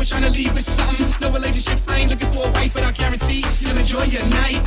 Was trying to leave with something. No relationships, I ain't looking for a wife, but I guarantee you'll enjoy your night.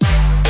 Bye.